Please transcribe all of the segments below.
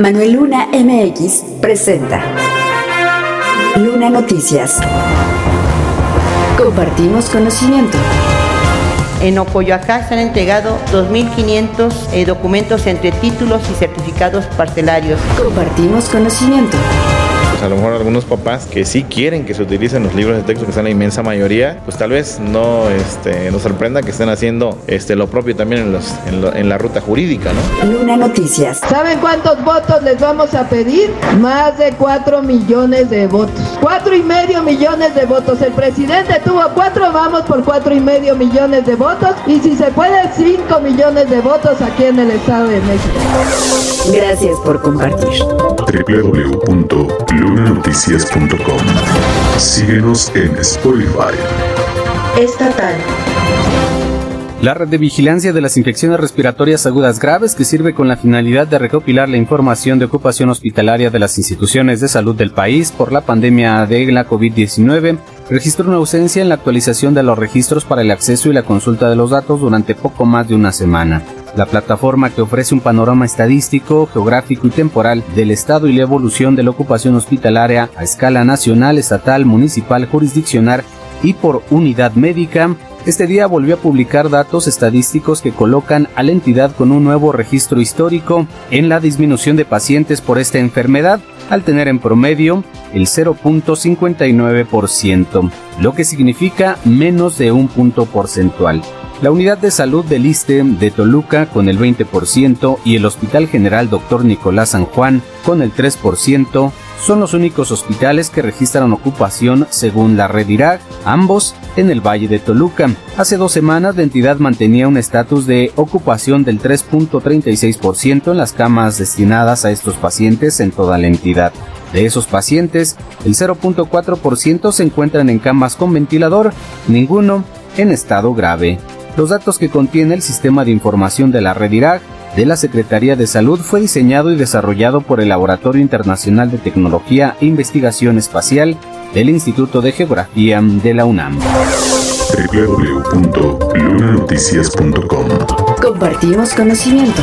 Manuel Luna MX presenta Luna Noticias. Compartimos conocimiento. En Ocoyoacá se han entregado 2.500 eh, documentos entre títulos y certificados parcelarios. Compartimos conocimiento. Pues a lo mejor algunos papás que sí quieren que se utilicen los libros de texto, que son la inmensa mayoría, pues tal vez no este, nos sorprenda que estén haciendo este, lo propio también en, los, en, lo- en la ruta jurídica, ¿no? Luna Noticias. ¿Saben cuántos votos les vamos a pedir? Más de 4 millones de votos. Cuatro y medio millones de votos. El presidente tuvo cuatro, vamos por cuatro y medio millones de votos. Y si se puede, 5 millones de votos aquí en el Estado de México. Gracias por compartir. www.lunanoticias.com. Síguenos en Spotify. Estatal. La red de vigilancia de las infecciones respiratorias agudas graves que sirve con la finalidad de recopilar la información de ocupación hospitalaria de las instituciones de salud del país por la pandemia de la COVID-19 registró una ausencia en la actualización de los registros para el acceso y la consulta de los datos durante poco más de una semana. La plataforma que ofrece un panorama estadístico, geográfico y temporal del estado y la evolución de la ocupación hospitalaria a escala nacional, estatal, municipal, jurisdiccional y por unidad médica, este día volvió a publicar datos estadísticos que colocan a la entidad con un nuevo registro histórico en la disminución de pacientes por esta enfermedad, al tener en promedio el 0.59%, lo que significa menos de un punto porcentual. La unidad de salud del ISTE de Toluca con el 20% y el Hospital General Dr. Nicolás San Juan con el 3% son los únicos hospitales que registran ocupación según la red IRAG, ambos en el Valle de Toluca. Hace dos semanas la entidad mantenía un estatus de ocupación del 3.36% en las camas destinadas a estos pacientes en toda la entidad. De esos pacientes, el 0.4% se encuentran en camas con ventilador, ninguno en estado grave. Los datos que contiene el sistema de información de la red IRAG de la Secretaría de Salud fue diseñado y desarrollado por el Laboratorio Internacional de Tecnología e Investigación Espacial del Instituto de Geografía de la UNAM. www.lunanoticias.com. Compartimos conocimiento.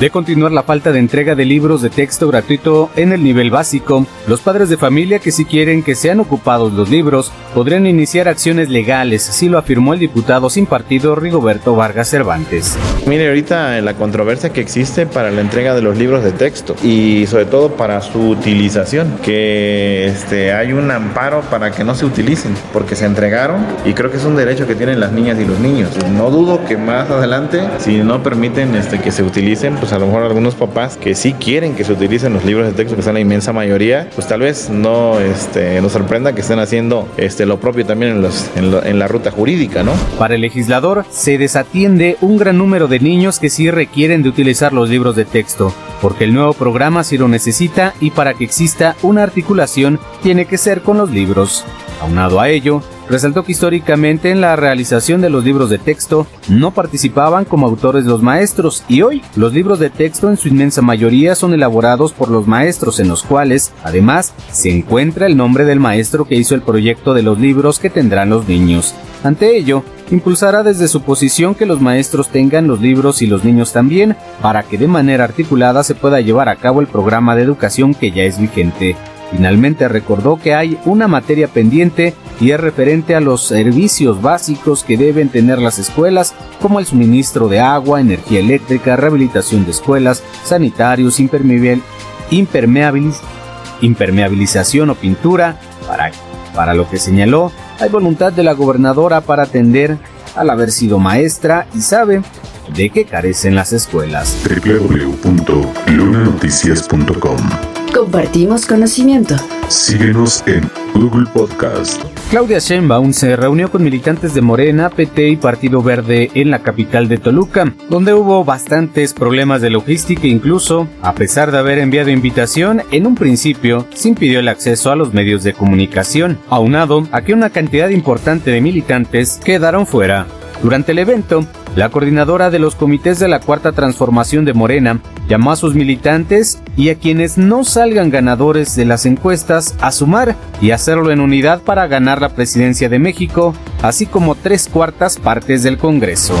De continuar la falta de entrega de libros de texto gratuito en el nivel básico, los padres de familia que si quieren que sean ocupados los libros podrían iniciar acciones legales, así lo afirmó el diputado sin partido Rigoberto Vargas Cervantes. Mire, ahorita la controversia que existe para la entrega de los libros de texto y sobre todo para su utilización, que este, hay un amparo para que no se utilicen, porque se entregaron y creo que es un derecho que tienen las niñas y los niños. No dudo que más adelante, si no permiten este, que se utilicen, pues a lo mejor algunos papás que sí quieren que se utilicen los libros de texto, que son la inmensa mayoría, pues tal vez no este, nos sorprenda que estén haciendo este, lo propio también en, en la ruta jurídica, ¿no? Para el legislador, se desatiende un gran número de niños que sí requieren de utilizar los libros de texto, porque el nuevo programa sí lo necesita y para que exista una articulación tiene que ser con los libros. Aunado a ello, resaltó que históricamente en la realización de los libros de texto no participaban como autores los maestros y hoy los libros de texto en su inmensa mayoría son elaborados por los maestros en los cuales además se encuentra el nombre del maestro que hizo el proyecto de los libros que tendrán los niños. Ante ello, impulsará desde su posición que los maestros tengan los libros y los niños también, para que de manera articulada se pueda llevar a cabo el programa de educación que ya es vigente. Finalmente recordó que hay una materia pendiente y es referente a los servicios básicos que deben tener las escuelas, como el suministro de agua, energía eléctrica, rehabilitación de escuelas, sanitarios, impermeabil- impermeabiliz- impermeabilización o pintura, para, para lo que señaló, hay voluntad de la gobernadora para atender al haber sido maestra y sabe de qué carecen las escuelas. www.lunanoticias.com. Compartimos conocimiento. Síguenos en Google Podcast. Claudia Sheinbaum se reunió con militantes de Morena, PT y Partido Verde en la capital de Toluca, donde hubo bastantes problemas de logística incluso, a pesar de haber enviado invitación, en un principio se impidió el acceso a los medios de comunicación, aunado a que una cantidad importante de militantes quedaron fuera. Durante el evento, la coordinadora de los comités de la Cuarta Transformación de Morena llamó a sus militantes y a quienes no salgan ganadores de las encuestas a sumar y hacerlo en unidad para ganar la presidencia de México, así como tres cuartas partes del Congreso.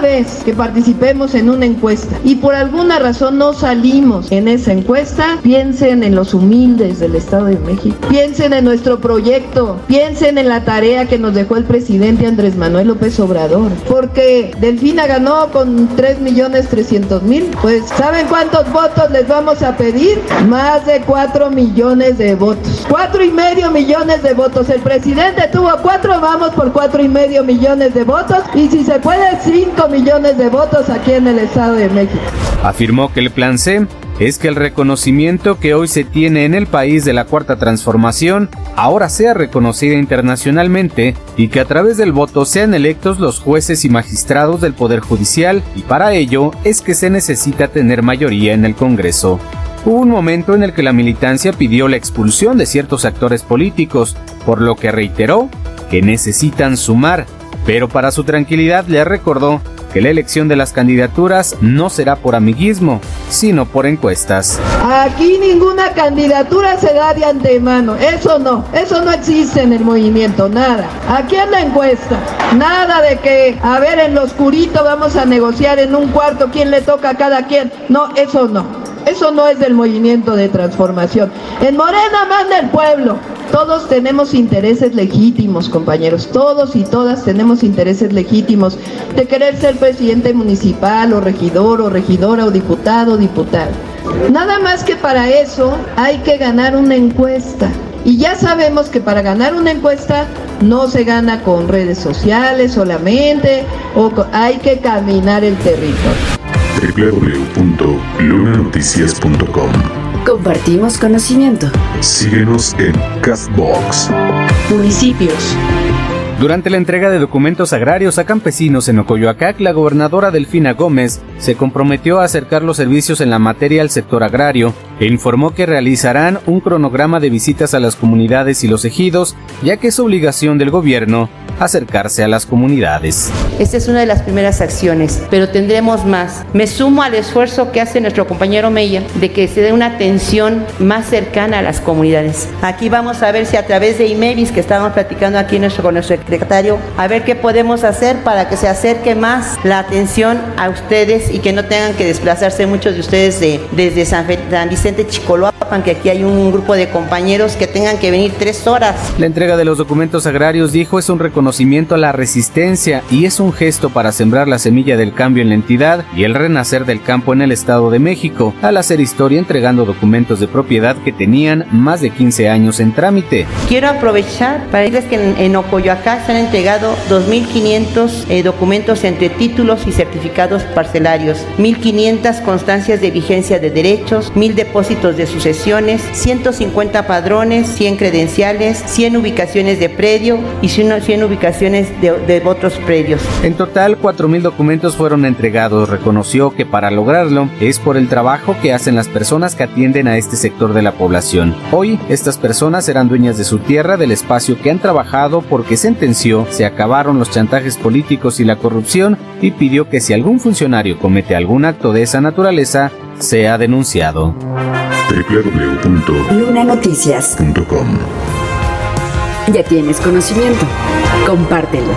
Vez que participemos en una encuesta y por alguna razón no salimos en esa encuesta, piensen en los humildes del Estado de México, piensen en nuestro proyecto, piensen en la tarea que nos dejó el presidente Andrés Manuel López Obrador, porque Delfina ganó con 3 millones 300 mil, pues ¿saben cuántos votos les vamos a pedir? Más de 4 millones de votos, 4 y medio millones de votos, el presidente tuvo 4, vamos por 4 y medio millones de votos y si se puede 5 millones de votos aquí en el Estado de México. Afirmó que el plan C es que el reconocimiento que hoy se tiene en el país de la cuarta transformación ahora sea reconocida internacionalmente y que a través del voto sean electos los jueces y magistrados del Poder Judicial y para ello es que se necesita tener mayoría en el Congreso. Hubo un momento en el que la militancia pidió la expulsión de ciertos actores políticos, por lo que reiteró que necesitan sumar, pero para su tranquilidad le recordó que la elección de las candidaturas no será por amiguismo, sino por encuestas. Aquí ninguna candidatura se da de antemano, eso no, eso no existe en el movimiento, nada. Aquí en la encuesta, nada de que, a ver, en lo oscurito vamos a negociar en un cuarto quién le toca a cada quien, no, eso no. Eso no es del movimiento de transformación. En Morena manda el pueblo. Todos tenemos intereses legítimos, compañeros. Todos y todas tenemos intereses legítimos de querer ser presidente municipal o regidor o regidora o diputado o diputada. Nada más que para eso hay que ganar una encuesta. Y ya sabemos que para ganar una encuesta no se gana con redes sociales solamente, o hay que caminar el territorio www.lunanoticias.com. Compartimos conocimiento. Síguenos en Castbox. Municipios. Durante la entrega de documentos agrarios a campesinos en Ocoyoacac, la gobernadora Delfina Gómez se comprometió a acercar los servicios en la materia al sector agrario e informó que realizarán un cronograma de visitas a las comunidades y los ejidos, ya que es obligación del gobierno acercarse a las comunidades. Esta es una de las primeras acciones, pero tendremos más. Me sumo al esfuerzo que hace nuestro compañero Meyer de que se dé una atención más cercana a las comunidades. Aquí vamos a ver si a través de IMEVIS, que estábamos platicando aquí nuestro, con nuestro secretario, a ver qué podemos hacer para que se acerque más la atención a ustedes y que no tengan que desplazarse muchos de ustedes de, desde San, Vicente Chicoloapan, que aquí hay un grupo de compañeros que tengan que venir tres horas. La entrega de los documentos agrarios, dijo, es un reconocimiento a la resistencia y es un gesto para sembrar la semilla del cambio en la entidad y el renacer del campo en el Estado de México, al hacer historia entregando documentos de propiedad que tenían más de 15 años en trámite. Quiero aprovechar para decirles que en, en Ocoyoacá se han entregado 2.500 eh, documentos entre títulos y certificados parcelarios, 1.500 constancias de vigencia de derechos, 1.000 depósitos de sucesiones, 150 padrones, 100 credenciales, 100 ubicaciones de predio y 100 ubicaciones de, otros predios. En total, 4.000 documentos fueron entregados. Reconoció que para lograrlo es por el trabajo que hacen las personas que atienden a este sector de la población. Hoy, estas personas serán dueñas de su tierra, del espacio que han trabajado porque sentenció se acabaron los chantajes políticos y la corrupción y pidió que si algún funcionario comete algún acto de esa naturaleza, sea denunciado. www.lunanoticias.com Ya tienes conocimiento. Compártelo.